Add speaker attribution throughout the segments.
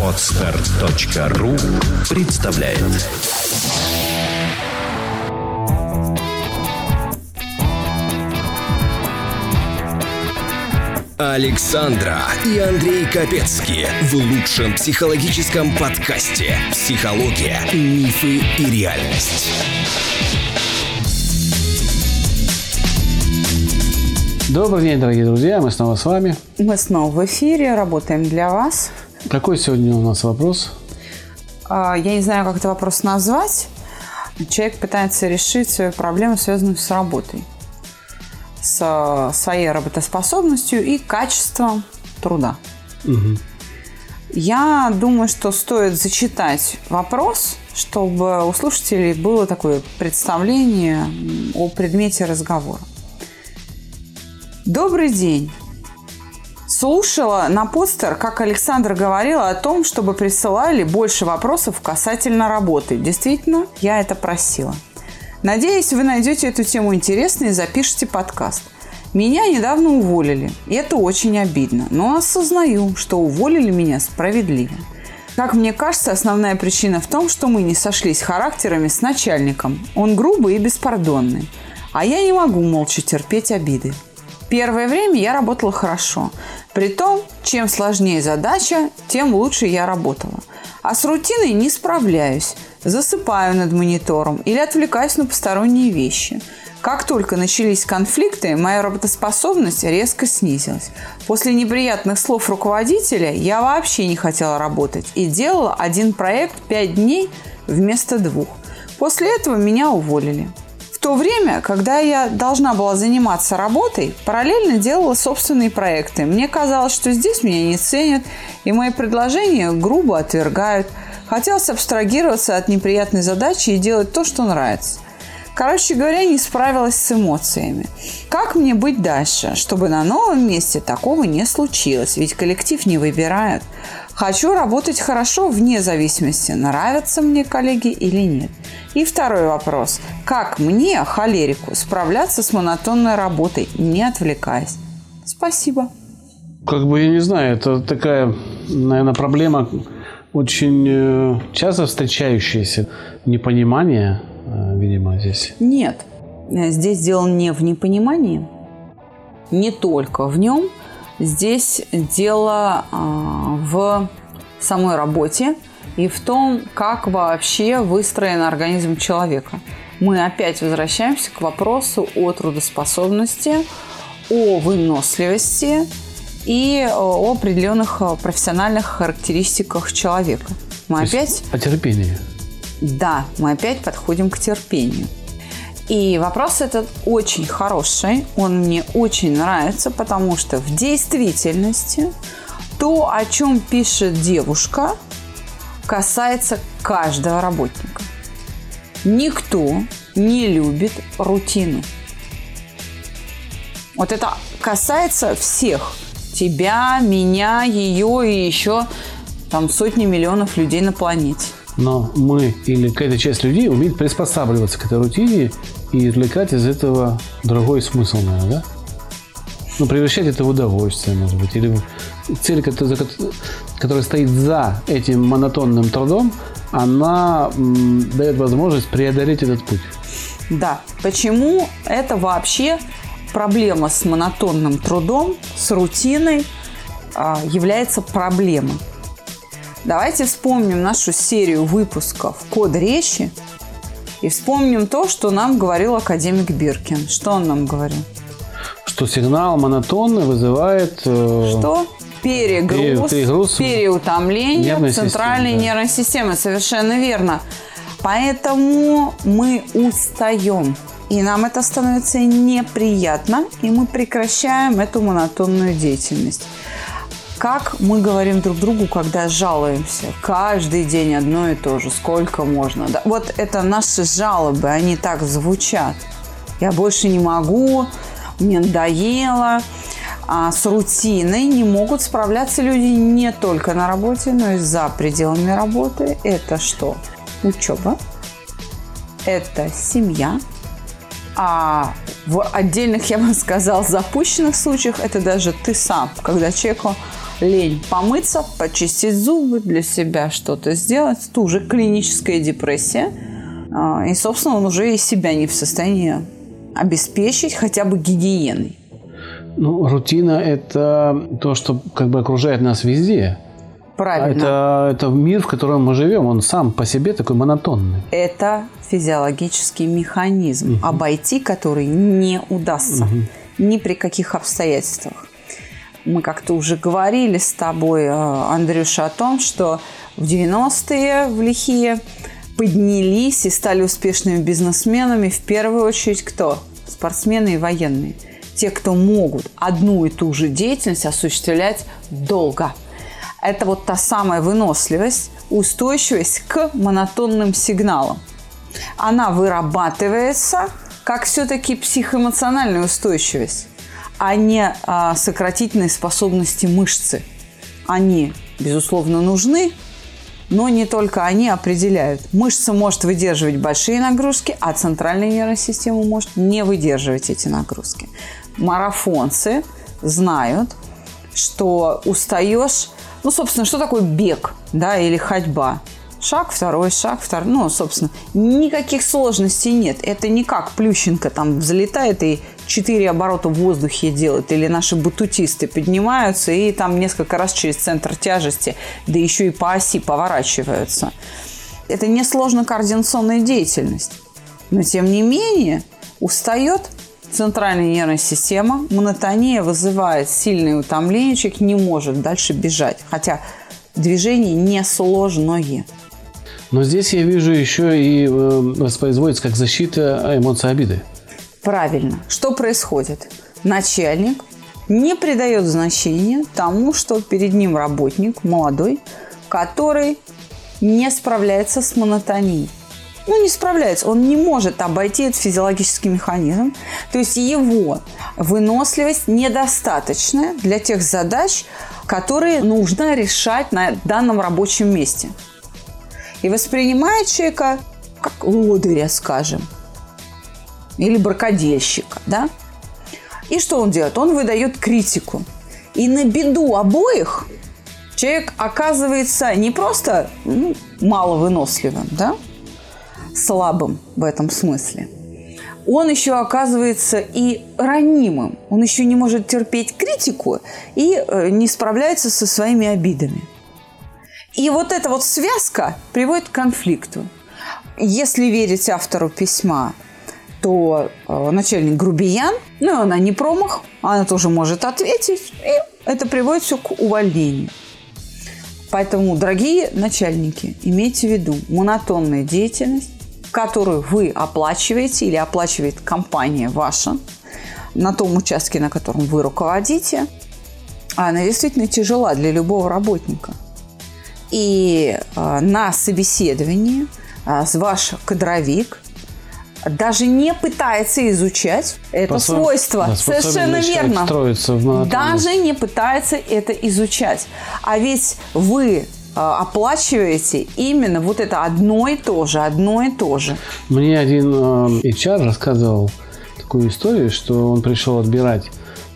Speaker 1: Отстар.ру представляет Александра и Андрей Капецки в лучшем психологическом подкасте «Психология, мифы и реальность».
Speaker 2: Добрый день, дорогие друзья, мы снова с вами.
Speaker 3: Мы снова в эфире, работаем для вас.
Speaker 2: Какой сегодня у нас вопрос?
Speaker 3: А, Я не знаю, как этот вопрос назвать. Человек пытается решить свою проблему, связанную с работой, с своей работоспособностью и качеством труда. Я думаю, что стоит зачитать вопрос, чтобы у слушателей было такое представление о предмете разговора. Добрый день. Слушала на постер, как Александр говорила о том, чтобы присылали больше вопросов касательно работы. Действительно, я это просила. Надеюсь, вы найдете эту тему интересной и запишите подкаст. Меня недавно уволили, и это очень обидно, но осознаю, что уволили меня справедливо. Как мне кажется, основная причина в том, что мы не сошлись характерами с начальником. Он грубый и беспардонный. А я не могу молча терпеть обиды. Первое время я работала хорошо. Притом, чем сложнее задача, тем лучше я работала. А с рутиной не справляюсь. Засыпаю над монитором или отвлекаюсь на посторонние вещи. Как только начались конфликты, моя работоспособность резко снизилась. После неприятных слов руководителя я вообще не хотела работать и делала один проект 5 дней вместо двух. После этого меня уволили. То время, когда я должна была заниматься работой, параллельно делала собственные проекты. Мне казалось, что здесь меня не ценят, и мои предложения грубо отвергают. Хотелось абстрагироваться от неприятной задачи и делать то, что нравится. Короче говоря, не справилась с эмоциями. Как мне быть дальше, чтобы на новом месте такого не случилось? Ведь коллектив не выбирают. Хочу работать хорошо вне зависимости, нравятся мне коллеги или нет. И второй вопрос. Как мне, холерику, справляться с монотонной работой, не отвлекаясь? Спасибо.
Speaker 2: Как бы я не знаю, это такая, наверное, проблема очень э, часто встречающаяся. Непонимание, э, видимо, здесь.
Speaker 3: Нет, здесь дело не в непонимании, не только в нем. Здесь дело а, в самой работе и в том, как вообще выстроен организм человека. Мы опять возвращаемся к вопросу о трудоспособности, о выносливости и о определенных э, профессиональных характеристиках человека. Мы
Speaker 2: То
Speaker 3: опять
Speaker 2: О терпении.
Speaker 3: да, мы опять подходим к терпению. И вопрос этот очень хороший, он мне очень нравится, потому что в действительности то, о чем пишет девушка, касается каждого работника. Никто не любит рутину. Вот это касается всех. Тебя, меня, ее и еще там сотни миллионов людей на планете.
Speaker 2: Но мы или какая-то часть людей умеет приспосабливаться к этой рутине и извлекать из этого другой смысл, наверное, да? Ну, превращать это в удовольствие, может быть, или цель, которая, стоит за этим монотонным трудом, она дает возможность преодолеть этот путь.
Speaker 3: Да. Почему это вообще проблема с монотонным трудом, с рутиной а, является проблемой? Давайте вспомним нашу серию выпусков «Код речи» и вспомним то, что нам говорил академик Биркин. Что он нам говорил?
Speaker 2: Что сигнал монотонный вызывает... э,
Speaker 3: Что? Перегруз,
Speaker 2: Перегруз
Speaker 3: переутомление
Speaker 2: нервной
Speaker 3: центральной
Speaker 2: системы, да.
Speaker 3: нервной системы. Совершенно верно. Поэтому мы устаем. И нам это становится неприятно, и мы прекращаем эту монотонную деятельность. Как мы говорим друг другу, когда жалуемся? Каждый день одно и то же. Сколько можно? Да, Вот это наши жалобы, они так звучат. Я больше не могу, мне надоело. А с рутиной не могут справляться люди не только на работе, но и за пределами работы. Это что? Учеба. Это семья. А в отдельных, я бы сказал, запущенных случаях это даже ты сам, когда человеку лень помыться, почистить зубы, для себя что-то сделать. Это уже клиническая депрессия. А, и, собственно, он уже и себя не в состоянии обеспечить хотя бы гигиеной.
Speaker 2: Ну, рутина – это то, что как бы окружает нас везде.
Speaker 3: Правильно.
Speaker 2: Это, это мир, в котором мы живем, он сам по себе такой монотонный.
Speaker 3: Это физиологический механизм, угу. обойти который не удастся угу. ни при каких обстоятельствах. Мы как-то уже говорили с тобой, э, Андрюша, о том, что в 90-е в лихие поднялись и стали успешными бизнесменами в первую очередь кто? Спортсмены и военные. Те, кто могут одну и ту же деятельность осуществлять долго. Это вот та самая выносливость, устойчивость к монотонным сигналам. Она вырабатывается как все-таки психоэмоциональная устойчивость а не а, сократительные способности мышцы. Они, безусловно, нужны, но не только они определяют. Мышца может выдерживать большие нагрузки, а центральная нервная система может не выдерживать эти нагрузки. Марафонцы знают, что устаешь, ну, собственно, что такое бег, да, или ходьба – Шаг, второй шаг, второй. Ну, собственно, никаких сложностей нет. Это не как Плющенко там взлетает и четыре оборота в воздухе делает. Или наши батутисты поднимаются и там несколько раз через центр тяжести, да еще и по оси поворачиваются. Это несложно координационная деятельность. Но, тем не менее, устает центральная нервная система, монотония вызывает сильное утомление, человек не может дальше бежать. Хотя движение несложное.
Speaker 2: Но здесь я вижу еще и э, воспроизводится как защита эмоций обиды.
Speaker 3: Правильно. Что происходит? Начальник не придает значения тому, что перед ним работник молодой, который не справляется с монотонией. Ну, не справляется. Он не может обойти этот физиологический механизм. То есть его выносливость недостаточная для тех задач, которые нужно решать на данном рабочем месте и воспринимает человека как лодыря, скажем, или бракодельщика, да? И что он делает? Он выдает критику. И на беду обоих человек оказывается не просто ну, маловыносливым, да, слабым в этом смысле. Он еще оказывается и ранимым. Он еще не может терпеть критику и э, не справляется со своими обидами. И вот эта вот связка приводит к конфликту. Если верить автору письма, то э, начальник грубиян, ну, она не промах, она тоже может ответить, и это приводит все к увольнению. Поэтому, дорогие начальники, имейте в виду, монотонная деятельность, которую вы оплачиваете или оплачивает компания ваша на том участке, на котором вы руководите, она действительно тяжела для любого работника – и э, на собеседовании э, ваш кадровик даже не пытается изучать это По свойство. Да, Совершенно верно. Даже не пытается это изучать. А ведь вы э, оплачиваете именно вот это одно и то же, одно и то же.
Speaker 2: Мне один э, HR рассказывал такую историю, что он пришел отбирать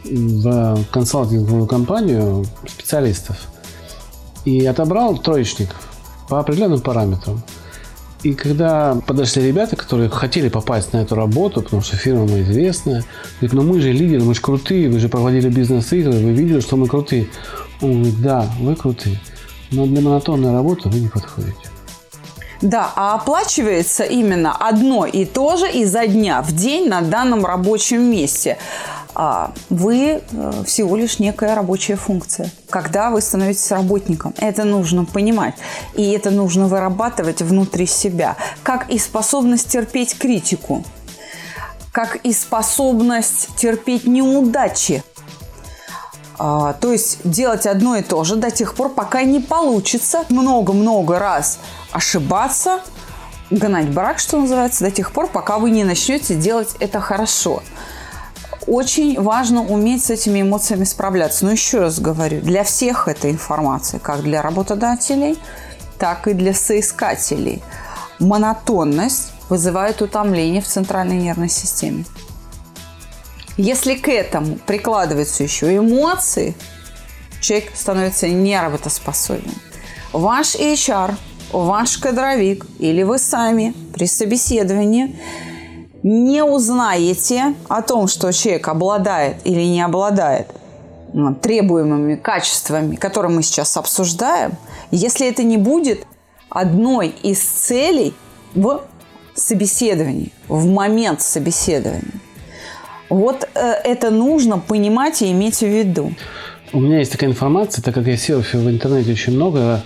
Speaker 2: в консалтинговую компанию специалистов и отобрал троечников по определенным параметрам. И когда подошли ребята, которые хотели попасть на эту работу, потому что фирма мы известная, говорит, ну мы же лидеры, мы же крутые, вы же проводили бизнес-игры, вы видели, что мы крутые. Он говорит, да, вы крутые, но для монотонной работы вы не подходите.
Speaker 3: Да, а оплачивается именно одно и то же изо дня в день на данном рабочем месте. А вы э, всего лишь некая рабочая функция. Когда вы становитесь работником, это нужно понимать. И это нужно вырабатывать внутри себя. Как и способность терпеть критику. Как и способность терпеть неудачи. А, то есть делать одно и то же до тех пор, пока не получится много-много раз ошибаться, гнать брак, что называется, до тех пор, пока вы не начнете делать это хорошо очень важно уметь с этими эмоциями справляться. Но еще раз говорю, для всех эта информация, как для работодателей, так и для соискателей. Монотонность вызывает утомление в центральной нервной системе. Если к этому прикладываются еще эмоции, человек становится неработоспособен. Ваш HR, ваш кадровик или вы сами при собеседовании не узнаете о том, что человек обладает или не обладает требуемыми качествами, которые мы сейчас обсуждаем, если это не будет одной из целей в собеседовании, в момент собеседования. Вот э, это нужно понимать и иметь в виду.
Speaker 2: У меня есть такая информация, так как я серфю в интернете очень много,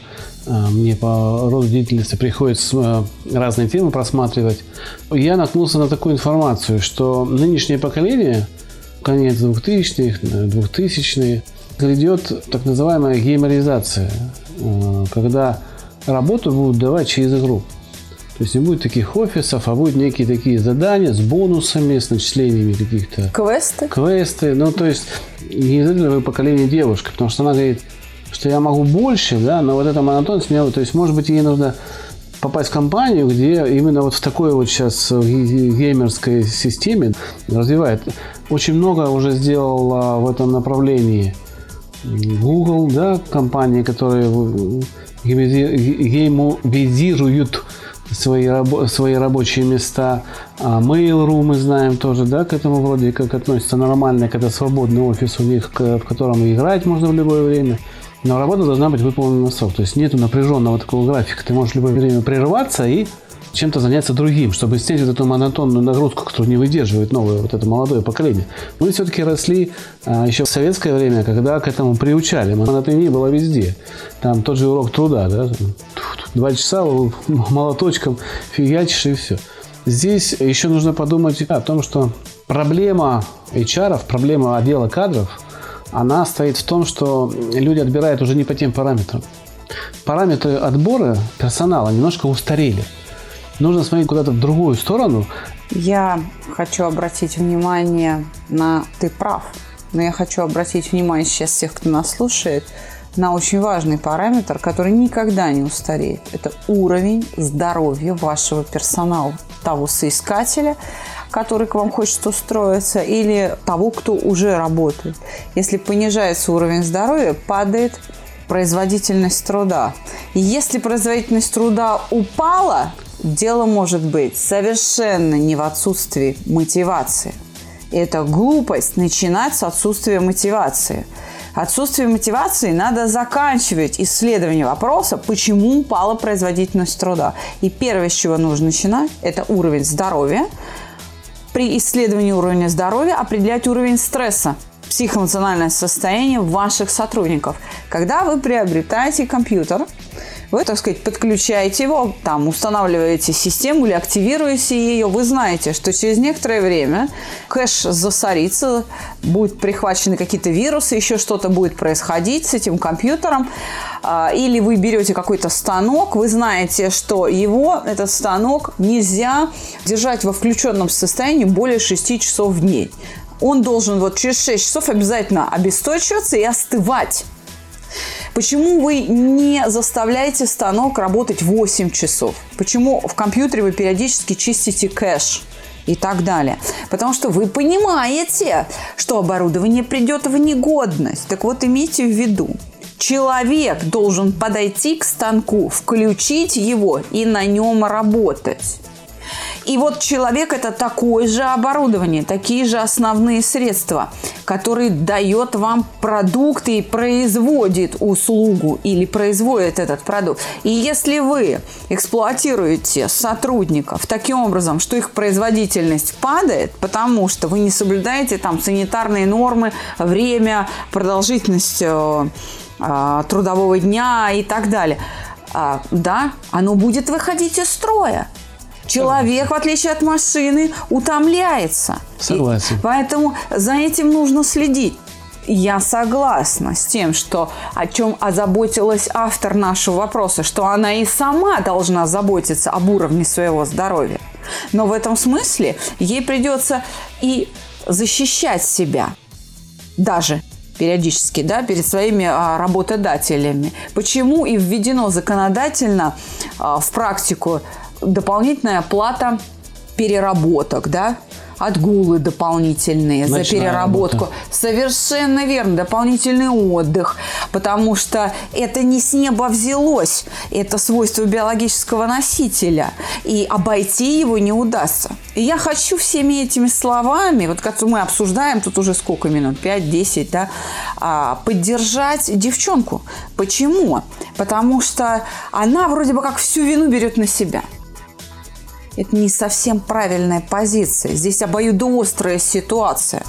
Speaker 2: мне по роду деятельности приходится э, разные темы просматривать. Я наткнулся на такую информацию, что нынешнее поколение, конец 2000-х, 2000-е, грядет так называемая геймеризация, когда работу будут давать через игру. То есть не будет таких офисов, а будут некие такие задания с бонусами, с начислениями каких-то...
Speaker 3: Квесты?
Speaker 2: Квесты. Ну, то есть не обязательно вы поколение девушки, потому что она говорит, что я могу больше, да, но вот эта монотонность меня... То есть, может быть, ей нужно попасть в компанию, где именно вот в такой вот сейчас геймерской системе развивает. Очень много уже сделал в этом направлении Google, да, компании, которые геймовизируют свои, свои рабочие места. А Mail.ru мы знаем тоже, да, к этому вроде как относится нормально, когда свободный офис у них, в котором играть можно в любое время. Но работа должна быть выполнена на срок. То есть нету напряженного такого графика. Ты можешь в любое время прерываться и чем-то заняться другим, чтобы снять вот эту монотонную нагрузку, которую не выдерживает новое вот это молодое поколение. Мы все-таки росли а, еще в советское время, когда к этому приучали. Монотония была везде. Там тот же урок труда, да, два часа молоточком фигачишь и все. Здесь еще нужно подумать о том, что проблема HR, проблема отдела кадров, она стоит в том, что люди отбирают уже не по тем параметрам. Параметры отбора персонала немножко устарели нужно смотреть куда-то в другую сторону.
Speaker 3: Я хочу обратить внимание на «ты прав», но я хочу обратить внимание сейчас всех, кто нас слушает, на очень важный параметр, который никогда не устареет. Это уровень здоровья вашего персонала, того соискателя, который к вам хочет устроиться, или того, кто уже работает. Если понижается уровень здоровья, падает производительность труда. И если производительность труда упала, Дело может быть совершенно не в отсутствии мотивации. Это глупость начинать с отсутствия мотивации. Отсутствие мотивации надо заканчивать исследование вопроса, почему упала производительность труда. И первое, с чего нужно начинать, это уровень здоровья. При исследовании уровня здоровья определять уровень стресса психоэмоциональное состояние ваших сотрудников. Когда вы приобретаете компьютер, вы, так сказать, подключаете его, там, устанавливаете систему или активируете ее, вы знаете, что через некоторое время кэш засорится, будут прихвачены какие-то вирусы, еще что-то будет происходить с этим компьютером, а, или вы берете какой-то станок, вы знаете, что его, этот станок, нельзя держать во включенном состоянии более 6 часов в день. Он должен вот через 6 часов обязательно обесточиваться и остывать. Почему вы не заставляете станок работать 8 часов? Почему в компьютере вы периодически чистите кэш? и так далее. Потому что вы понимаете, что оборудование придет в негодность. Так вот, имейте в виду, человек должен подойти к станку, включить его и на нем работать. И вот человек – это такое же оборудование, такие же основные средства, которые дает вам продукт и производит услугу или производит этот продукт. И если вы эксплуатируете сотрудников таким образом, что их производительность падает, потому что вы не соблюдаете там санитарные нормы, время, продолжительность э, э, трудового дня и так далее, а, да, оно будет выходить из строя. Человек, в отличие от машины, утомляется.
Speaker 2: Согласен.
Speaker 3: И поэтому за этим нужно следить. Я согласна с тем, что о чем озаботилась автор нашего вопроса, что она и сама должна заботиться об уровне своего здоровья. Но в этом смысле ей придется и защищать себя даже периодически, да, перед своими а, работодателями. Почему и введено законодательно а, в практику дополнительная плата переработок, да, отгулы дополнительные
Speaker 2: Ночная
Speaker 3: за переработку.
Speaker 2: работа.
Speaker 3: Совершенно верно, дополнительный отдых, потому что это не с неба взялось, это свойство биологического носителя, и обойти его не удастся. И я хочу всеми этими словами, вот как мы обсуждаем, тут уже сколько минут, 5-10, да, а, поддержать девчонку. Почему? Потому что она вроде бы как всю вину берет на себя это не совсем правильная позиция. Здесь обоюдоострая ситуация.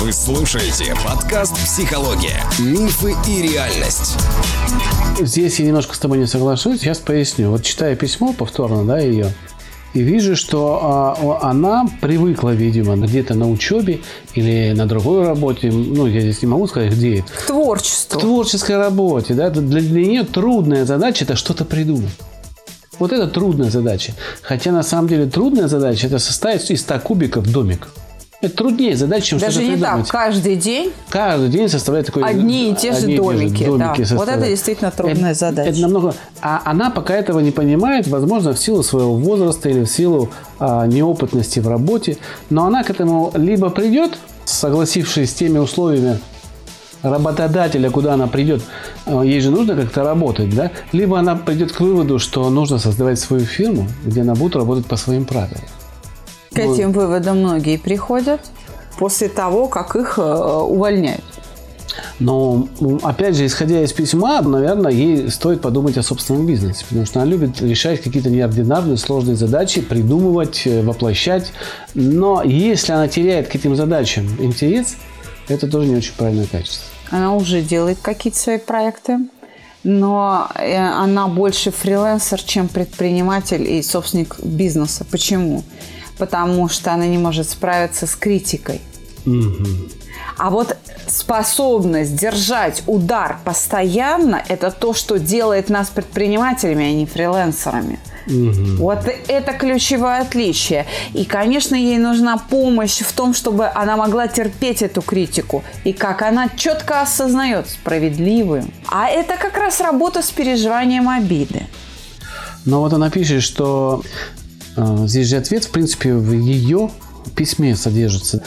Speaker 1: Вы слушаете подкаст «Психология. Мифы и реальность».
Speaker 2: Здесь я немножко с тобой не соглашусь. Сейчас поясню. Вот читая письмо повторно, да, ее, и вижу, что а, она привыкла, видимо, где-то на учебе или на другой работе, ну, я здесь не могу сказать, где это,
Speaker 3: К творчеству.
Speaker 2: к творческой работе, да, для, для нее трудная задача – это что-то придумать. Вот это трудная задача. Хотя на самом деле трудная задача – это составить из 100 кубиков домик. Это труднее задача, чем
Speaker 3: Даже
Speaker 2: что-то
Speaker 3: не
Speaker 2: придумать.
Speaker 3: так. Каждый день
Speaker 2: Каждый день составлять такой
Speaker 3: Одни и те же
Speaker 2: одни и
Speaker 3: домики, да. Вот это действительно трудная
Speaker 2: Это-
Speaker 3: задача.
Speaker 2: Это намного. А она пока этого не понимает, возможно, в силу своего возраста или в силу а, неопытности в работе. Но она к этому либо придет, согласившись с теми условиями работодателя, куда она придет, а, ей же нужно как-то работать, да? Либо она придет к выводу, что нужно создавать свою фирму, где она будет работать по своим правилам.
Speaker 3: к этим выводам многие приходят после того, как их э, увольняют.
Speaker 2: Но, опять же, исходя из письма, наверное, ей стоит подумать о собственном бизнесе, потому что она любит решать какие-то неординарные, сложные задачи, придумывать, э, воплощать. Но если она теряет к этим задачам интерес, это тоже не очень правильное качество.
Speaker 3: Она уже делает какие-то свои проекты, но э, она больше фрилансер, чем предприниматель и собственник бизнеса. Почему? Потому что она не может справиться с критикой. А вот способность держать удар постоянно – это то, что делает нас предпринимателями, а не фрилансерами. Вот это ключевое отличие. И, конечно, ей нужна помощь в том, чтобы она могла терпеть эту критику. И как она четко осознает справедливую. А это как раз работа с переживанием обиды.
Speaker 2: Но вот она пишет, что э, здесь же ответ, в принципе, в ее письме содержится.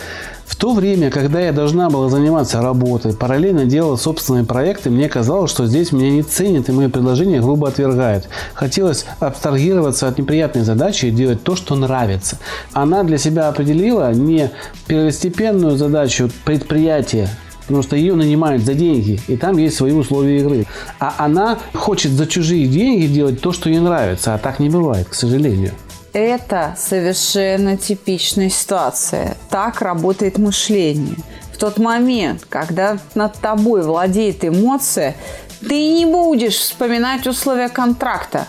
Speaker 2: В то время, когда я должна была заниматься работой, параллельно делала собственные проекты, мне казалось, что здесь меня не ценят и мои предложения грубо отвергают. Хотелось абстрагироваться от неприятной задачи и делать то, что нравится. Она для себя определила не первостепенную задачу предприятия, Потому что ее нанимают за деньги, и там есть свои условия игры. А она хочет за чужие деньги делать то, что ей нравится. А так не бывает, к сожалению.
Speaker 3: Это совершенно типичная ситуация. Так работает мышление. В тот момент, когда над тобой владеет эмоция, ты не будешь вспоминать условия контракта.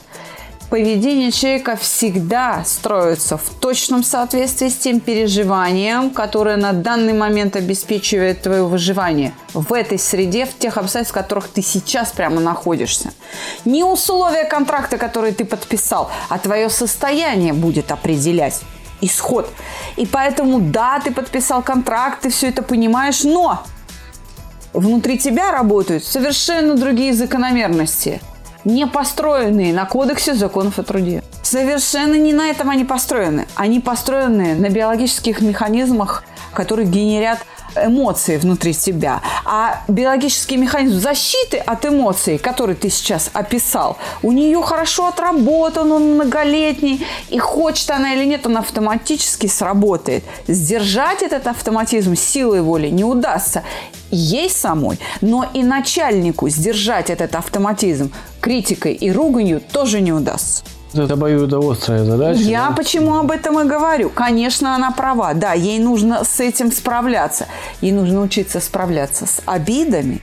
Speaker 3: Поведение человека всегда строится в точном соответствии с тем переживанием, которое на данный момент обеспечивает твое выживание в этой среде, в тех обстоятельствах, в которых ты сейчас прямо находишься. Не условия контракта, которые ты подписал, а твое состояние будет определять исход. И поэтому, да, ты подписал контракт, ты все это понимаешь, но внутри тебя работают совершенно другие закономерности, не построенные на кодексе законов о труде. Совершенно не на этом они построены. Они построены на биологических механизмах, которые генерят эмоции внутри тебя. А биологический механизм защиты от эмоций, который ты сейчас описал, у нее хорошо отработан, он многолетний, и хочет она или нет, он автоматически сработает. Сдержать этот автоматизм силой воли не удастся ей самой, но и начальнику сдержать этот автоматизм критикой и руганью тоже не удастся.
Speaker 2: Это обоюдоострая задача.
Speaker 3: Я
Speaker 2: да?
Speaker 3: почему об этом и говорю. Конечно, она права. Да, ей нужно с этим справляться. Ей нужно учиться справляться с обидами.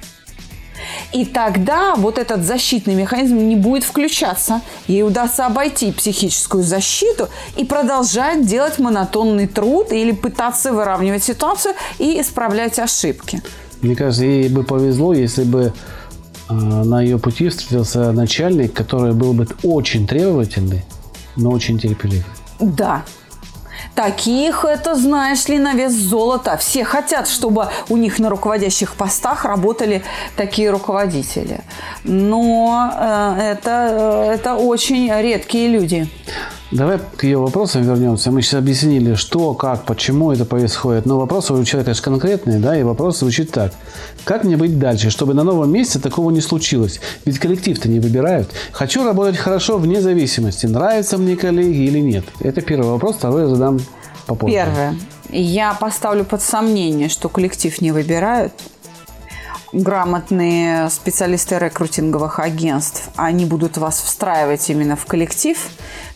Speaker 3: И тогда вот этот защитный механизм не будет включаться. Ей удастся обойти психическую защиту и продолжать делать монотонный труд или пытаться выравнивать ситуацию и исправлять ошибки.
Speaker 2: Мне кажется, ей бы повезло, если бы э, на ее пути встретился начальник, который был бы очень требовательный, но очень терпеливый.
Speaker 3: Да. Таких, это знаешь ли, на вес золота. Все хотят, чтобы у них на руководящих постах работали такие руководители. Но э, это, э, это очень редкие люди.
Speaker 2: Давай к ее вопросам вернемся. Мы сейчас объяснили, что, как, почему это происходит. Но вопрос у человека, конечно, конкретный, да, и вопрос звучит так. Как мне быть дальше, чтобы на новом месте такого не случилось? Ведь коллектив-то не выбирают. Хочу работать хорошо вне зависимости, нравятся мне коллеги или нет. Это первый вопрос, второй я задам попозже.
Speaker 3: Первое. Я поставлю под сомнение, что коллектив не выбирают грамотные специалисты рекрутинговых агентств, они будут вас встраивать именно в коллектив.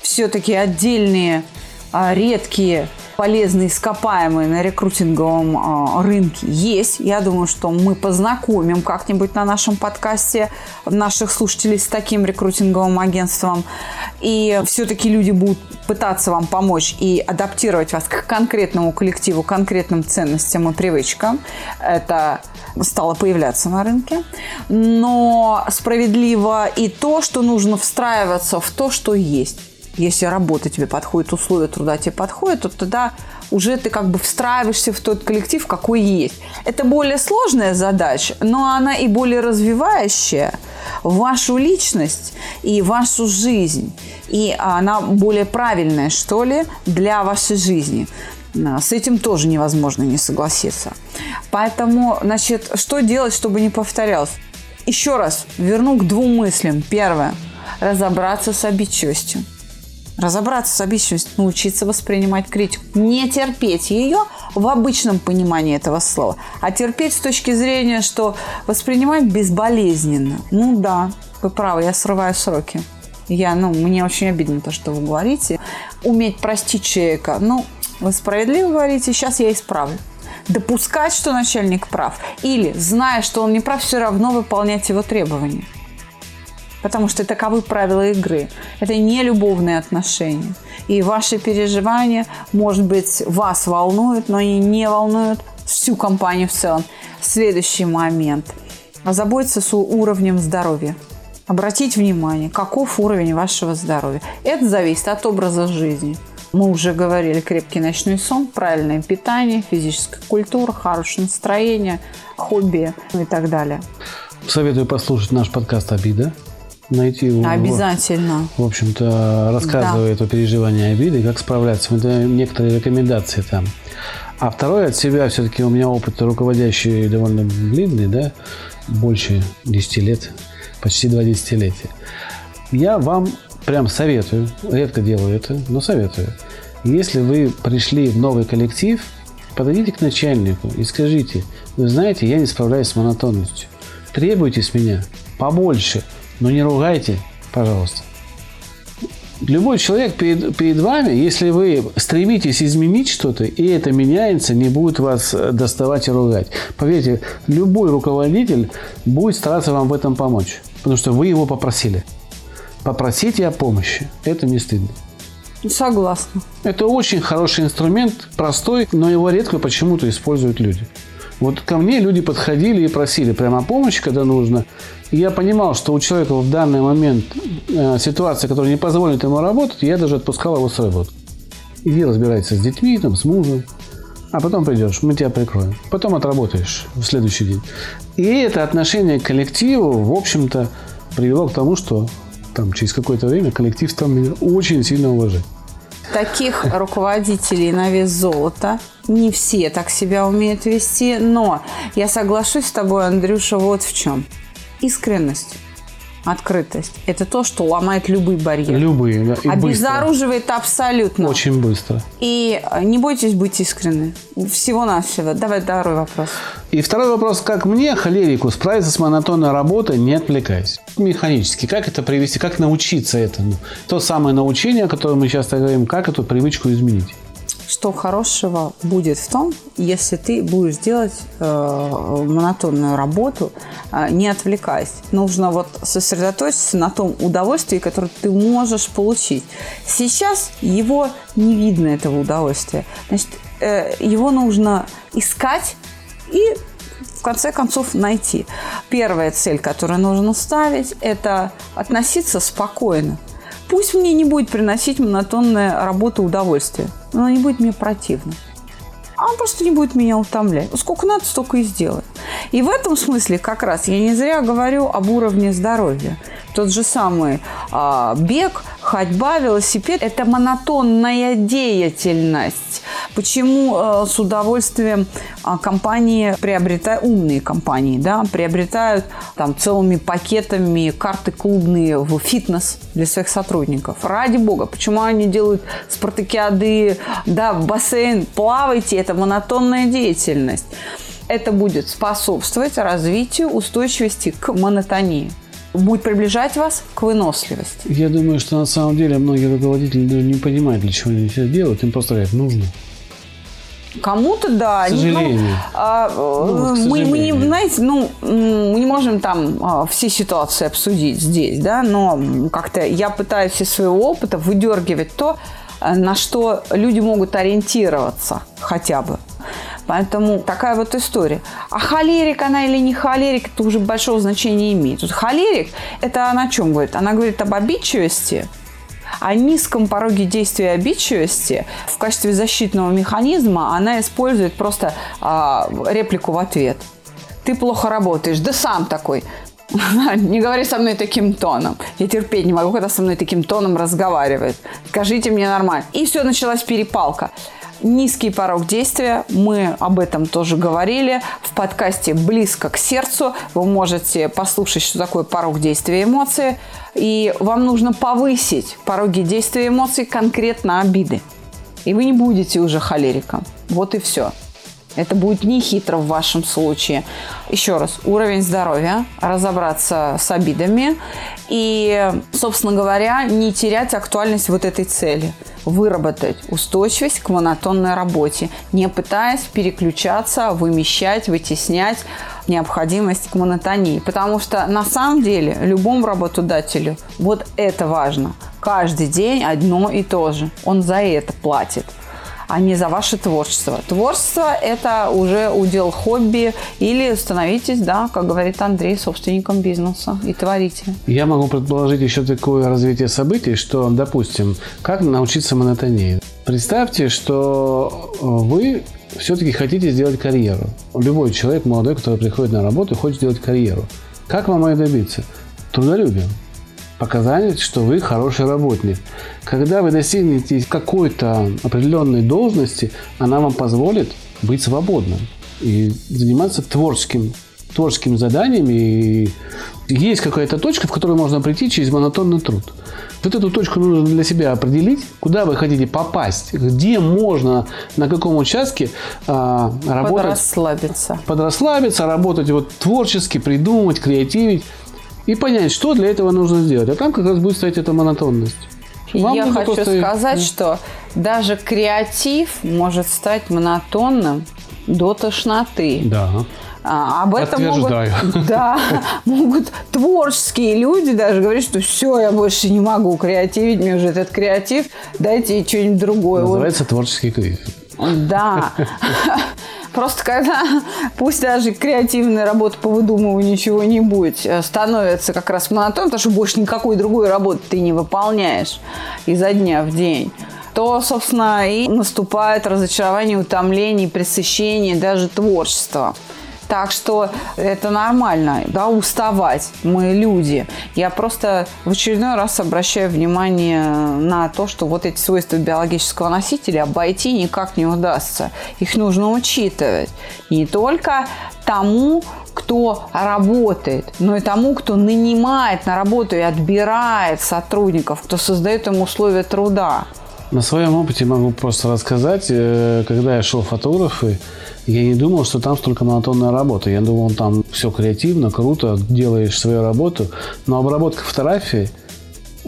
Speaker 3: Все-таки отдельные а, редкие полезные ископаемые на рекрутинговом а, рынке есть. Я думаю, что мы познакомим как-нибудь на нашем подкасте наших слушателей с таким рекрутинговым агентством. И все-таки люди будут пытаться вам помочь и адаптировать вас к конкретному коллективу, конкретным ценностям и привычкам. Это стало появляться на рынке. Но справедливо и то, что нужно встраиваться в то, что есть. Если работа тебе подходит, условия труда тебе подходят, то тогда уже ты как бы встраиваешься в тот коллектив, какой есть. Это более сложная задача, но она и более развивающая вашу личность и вашу жизнь. И она более правильная, что ли, для вашей жизни. С этим тоже невозможно не согласиться. Поэтому, значит, что делать, чтобы не повторялось? Еще раз верну к двум мыслям. Первое. Разобраться с обидчивостью. Разобраться с обидчивостью, научиться воспринимать критику. Не терпеть ее в обычном понимании этого слова, а терпеть с точки зрения, что воспринимать безболезненно. Ну да, вы правы, я срываю сроки. Я, ну, мне очень обидно то, что вы говорите. Уметь простить человека. Ну, вы справедливо говорите, сейчас я исправлю. Допускать, что начальник прав. Или, зная, что он не прав, все равно выполнять его требования. Потому что таковы правила игры. Это не любовные отношения. И ваши переживания, может быть, вас волнуют, но они не волнуют всю компанию в целом. Следующий момент. Озаботиться с уровнем здоровья. Обратить внимание, каков уровень вашего здоровья. Это зависит от образа жизни. Мы уже говорили, крепкий ночной сон, правильное питание, физическая культура, хорошее настроение, хобби и так далее.
Speaker 2: Советую послушать наш подкаст «Обида». Найти его.
Speaker 3: Обязательно.
Speaker 2: В общем-то, рассказывает да. о переживании обиды, как справляться. Это некоторые рекомендации там. А второе от себя, все-таки у меня опыт руководящий довольно длинный, да, больше 10 лет, почти два десятилетия. Я вам прям советую, редко делаю это, но советую. Если вы пришли в новый коллектив, подойдите к начальнику и скажите, вы знаете, я не справляюсь с монотонностью. Требуйте с меня побольше, но не ругайте, пожалуйста. Любой человек перед, перед вами, если вы стремитесь изменить что-то, и это меняется, не будет вас доставать и ругать. Поверьте, любой руководитель будет стараться вам в этом помочь, потому что вы его попросили. Попросите о помощи. Это не стыдно.
Speaker 3: Согласна.
Speaker 2: Это очень хороший инструмент, простой, но его редко почему-то используют люди. Вот ко мне люди подходили и просили прямо помощи, когда нужно. Я понимал, что у человека в данный момент э, ситуация, которая не позволит ему работать, я даже отпускал его с работы. Иди разбирайся с детьми, там, с мужем. А потом придешь, мы тебя прикроем. Потом отработаешь в следующий день. И это отношение к коллективу, в общем-то, привело к тому, что там через какое-то время коллектив стал меня очень сильно уважать.
Speaker 3: Таких руководителей на вес золота. Не все так себя умеют вести, но я соглашусь с тобой, Андрюша, вот в чем. Искренность открытость. Это то, что ломает любые барьеры.
Speaker 2: Любые, да.
Speaker 3: И Обезоруживает быстро. абсолютно.
Speaker 2: Очень быстро.
Speaker 3: И э, не бойтесь быть искренны. Всего-навсего. Давай второй вопрос.
Speaker 2: И второй вопрос. Как мне, холерику, справиться с монотонной работой, не отвлекаясь? Механически. Как это привести? Как научиться этому? То самое научение, о котором мы часто говорим, как эту привычку изменить?
Speaker 3: Что хорошего будет в том, если ты будешь делать э, монотонную работу, э, не отвлекаясь. Нужно вот сосредоточиться на том удовольствии, которое ты можешь получить. Сейчас его не видно, этого удовольствия. Значит, э, его нужно искать и в конце концов найти. Первая цель, которую нужно ставить, это относиться спокойно Пусть мне не будет приносить монотонная работа удовольствие, но она не будет мне противна. Он просто не будет меня утомлять. Сколько надо, столько и сделаю. И в этом смысле как раз я не зря говорю об уровне здоровья. Тот же самый а, бег, Ходьба, велосипед – это монотонная деятельность. Почему э, с удовольствием э, компании приобретают, умные компании, да, приобретают там целыми пакетами карты клубные в фитнес для своих сотрудников? Ради бога, почему они делают спартакиады, да, в бассейн, плавайте, это монотонная деятельность. Это будет способствовать развитию устойчивости к монотонии будет приближать вас к выносливости.
Speaker 2: Я думаю, что на самом деле многие руководители не понимают, для чего они это делают. Им просто говорят, нужно.
Speaker 3: Кому-то да.
Speaker 2: К сожалению. Ну,
Speaker 3: а, ну, к мы, мы не, знаете, ну, мы не можем там а, все ситуации обсудить здесь, да, но как-то я пытаюсь из своего опыта выдергивать то, на что люди могут ориентироваться хотя бы. Поэтому такая вот история. А холерик она или не холерик, это уже большого значения имеет. Тут холерик, это она о чем говорит? Она говорит об обидчивости, о низком пороге действия обидчивости в качестве защитного механизма она использует просто а, реплику в ответ. Ты плохо работаешь, да сам такой. Не говори со мной таким тоном. Я терпеть не могу, когда со мной таким тоном разговаривает. Скажите мне нормально. И все, началась перепалка. Низкий порог действия, мы об этом тоже говорили. В подкасте «Близко к сердцу» вы можете послушать, что такое порог действия эмоции. И вам нужно повысить пороги действия эмоций конкретно обиды. И вы не будете уже холериком. Вот и все. Это будет не хитро в вашем случае. Еще раз, уровень здоровья, разобраться с обидами и, собственно говоря, не терять актуальность вот этой цели. Выработать устойчивость к монотонной работе, не пытаясь переключаться, вымещать, вытеснять необходимость к монотонии. Потому что на самом деле любому работодателю вот это важно. Каждый день одно и то же. Он за это платит а не за ваше творчество. Творчество – это уже удел хобби или становитесь, да, как говорит Андрей, собственником бизнеса и творите.
Speaker 2: Я могу предположить еще такое развитие событий, что, допустим, как научиться монотонии. Представьте, что э, вы все-таки хотите сделать карьеру. Любой человек, молодой, который приходит на работу, хочет сделать карьеру. Как вам ее добиться? Трудолюбием показать, что вы хороший работник. Когда вы достигнете какой-то определенной должности, она вам позволит быть свободным и заниматься творческим, творческими заданиями. И есть какая-то точка, в которую можно прийти через монотонный труд. Вот эту точку нужно для себя определить, куда вы хотите попасть, где можно, на каком участке а, работать.
Speaker 3: Подрасслабиться.
Speaker 2: Подрасслабиться, работать вот творчески, придумать, креативить и понять, что для этого нужно сделать. А там как раз будет стоять эта монотонность.
Speaker 3: Вам Я хочу просто... сказать, что даже креатив может стать монотонным до тошноты.
Speaker 2: Да.
Speaker 3: А, об этом могут, да, могут творческие люди даже говорить, что все, я больше не могу креативить, мне уже этот креатив, дайте что-нибудь другое.
Speaker 2: Называется вот. творческий кризис.
Speaker 3: Да. Просто когда пусть даже креативная работа по выдумыванию чего-нибудь э, становится как раз монотонной, потому что больше никакой другой работы ты не выполняешь изо дня в день, то, собственно, и наступает разочарование, утомление, пресыщение даже творчества. Так что это нормально, да, уставать мы люди. Я просто в очередной раз обращаю внимание на то, что вот эти свойства биологического носителя обойти никак не удастся. Их нужно учитывать. Не только тому, кто работает, но и тому, кто нанимает на работу и отбирает сотрудников, кто создает им условия труда.
Speaker 2: На своем опыте могу просто рассказать, э, когда я шел фотографы, я не думал, что там столько монотонная работа. Я думал, там все креативно, круто, делаешь свою работу. Но обработка фотографии –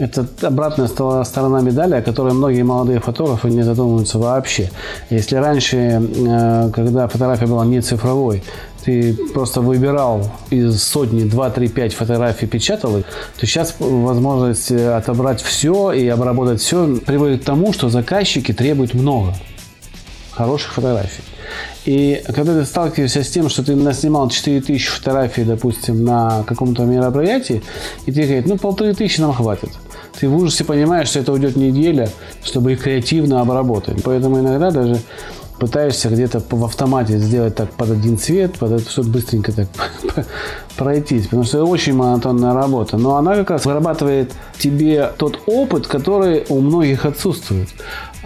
Speaker 2: это обратная сторона медали, о которой многие молодые фотографы не задумываются вообще. Если раньше, э, когда фотография была не цифровой, ты просто выбирал из сотни 2, 3, 5 фотографий, печатал их, то сейчас возможность э, отобрать все и обработать все приводит к тому, что заказчики требуют много хороших фотографий. И когда ты сталкиваешься с тем, что ты наснимал 4000 фотографий, допустим, на каком-то мероприятии, и ты говоришь, ну, полторы тысячи нам хватит. Ты в ужасе понимаешь, что это уйдет неделя, чтобы их креативно обработать. Поэтому иногда даже пытаешься где-то в автомате сделать так под один цвет, под это, чтобы быстренько так пройтись, потому что это очень монотонная работа. Но она как раз вырабатывает тебе тот опыт, который у многих отсутствует.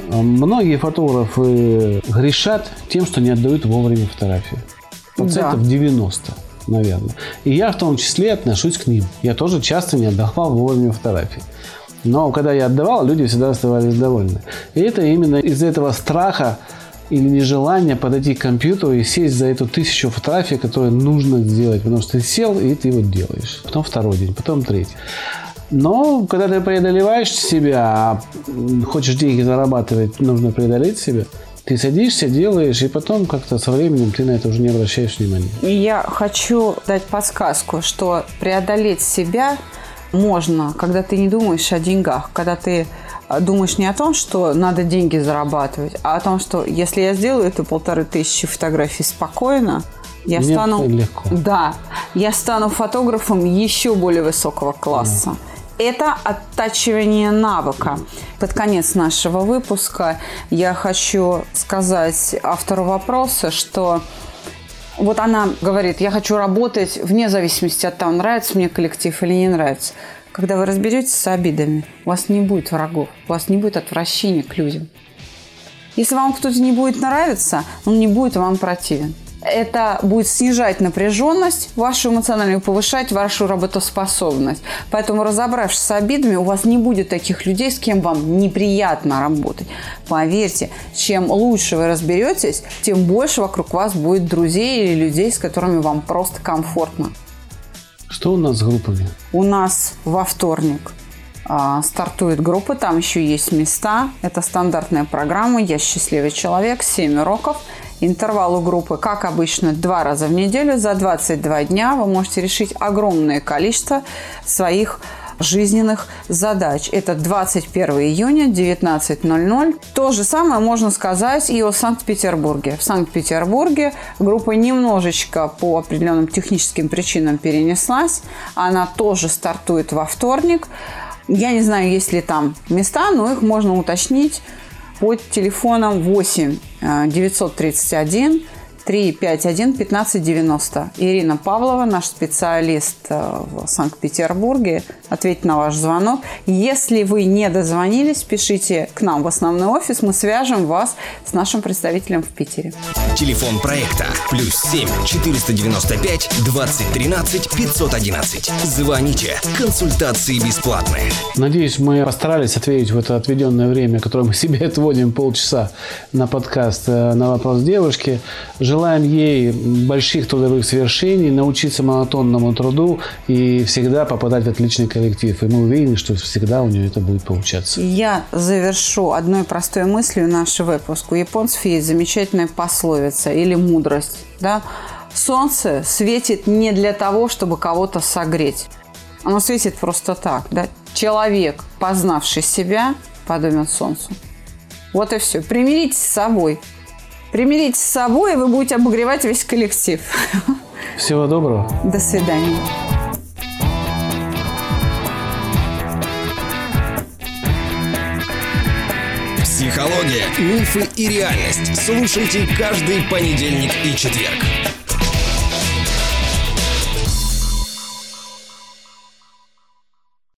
Speaker 2: Многие фотографы грешат тем, что не отдают вовремя фотографии. Процентов да. 90 наверное. И я в том числе отношусь к ним. Я тоже часто не отдавал вовремя фотографии. Но когда я отдавал, люди всегда оставались довольны. И это именно из этого страха или нежелания подойти к компьютеру и сесть за эту тысячу фотографий, которые нужно сделать. Потому что ты сел, и ты вот делаешь. Потом второй день, потом третий. Но когда ты преодолеваешь себя, а хочешь деньги зарабатывать, нужно преодолеть себя – ты садишься, делаешь, и потом как-то со временем ты на это уже не обращаешь внимания.
Speaker 3: И я хочу дать подсказку, что преодолеть себя можно, когда ты не думаешь о деньгах, когда ты думаешь не о том, что надо деньги зарабатывать, а о том, что если я сделаю это полторы тысячи фотографий спокойно, я
Speaker 2: Мне
Speaker 3: стану...
Speaker 2: легко.
Speaker 3: Да, я стану фотографом еще более высокого класса. Да это оттачивание навыка. Под конец нашего выпуска я хочу сказать автору вопроса, что вот она говорит, я хочу работать вне зависимости от того, нравится мне коллектив или не нравится. Когда вы разберетесь с обидами, у вас не будет врагов, у вас не будет отвращения к людям. Если вам кто-то не будет нравиться, он не будет вам противен это будет снижать напряженность вашу эмоциональную, повышать вашу работоспособность. Поэтому, разобравшись с обидами, у вас не будет таких людей, с кем вам неприятно работать. Поверьте, чем лучше вы разберетесь, тем больше вокруг вас будет друзей или людей, с которыми вам просто комфортно.
Speaker 2: Что у нас с группами?
Speaker 3: У нас во вторник а, стартует группа, там еще есть места. Это стандартная программа «Я счастливый человек», 7 уроков – Интервал у группы, как обычно, два раза в неделю. За 22 дня вы можете решить огромное количество своих жизненных задач. Это 21 июня, 19.00. То же самое можно сказать и о Санкт-Петербурге. В Санкт-Петербурге группа немножечко по определенным техническим причинам перенеслась. Она тоже стартует во вторник. Я не знаю, есть ли там места, но их можно уточнить под телефоном 8 931 351 1590. Ирина Павлова, наш специалист э, в Санкт-Петербурге, ответит на ваш звонок. Если вы не дозвонились, пишите к нам в основной офис, мы свяжем вас с нашим представителем в Питере.
Speaker 1: Телефон проекта плюс 7 495 2013 511. Звоните. Консультации бесплатные.
Speaker 2: Надеюсь, мы постарались ответить в это отведенное время, которое мы себе отводим полчаса на подкаст э, на вопрос девушки. Желаем ей больших трудовых свершений, научиться монотонному труду и всегда попадать в отличный коллектив. И мы уверены, что всегда у нее это будет получаться.
Speaker 3: Я завершу одной простой мыслью наш выпуск. У японцев есть замечательная пословица или мудрость. Да? Солнце светит не для того, чтобы кого-то согреть. Оно светит просто так. Да? Человек, познавший себя, подобен солнцу. Вот и все. Примиритесь с собой. Примиритесь с собой, и вы будете обогревать весь коллектив.
Speaker 2: Всего доброго.
Speaker 3: До свидания.
Speaker 1: Психология, мифы и реальность. Слушайте каждый понедельник и четверг.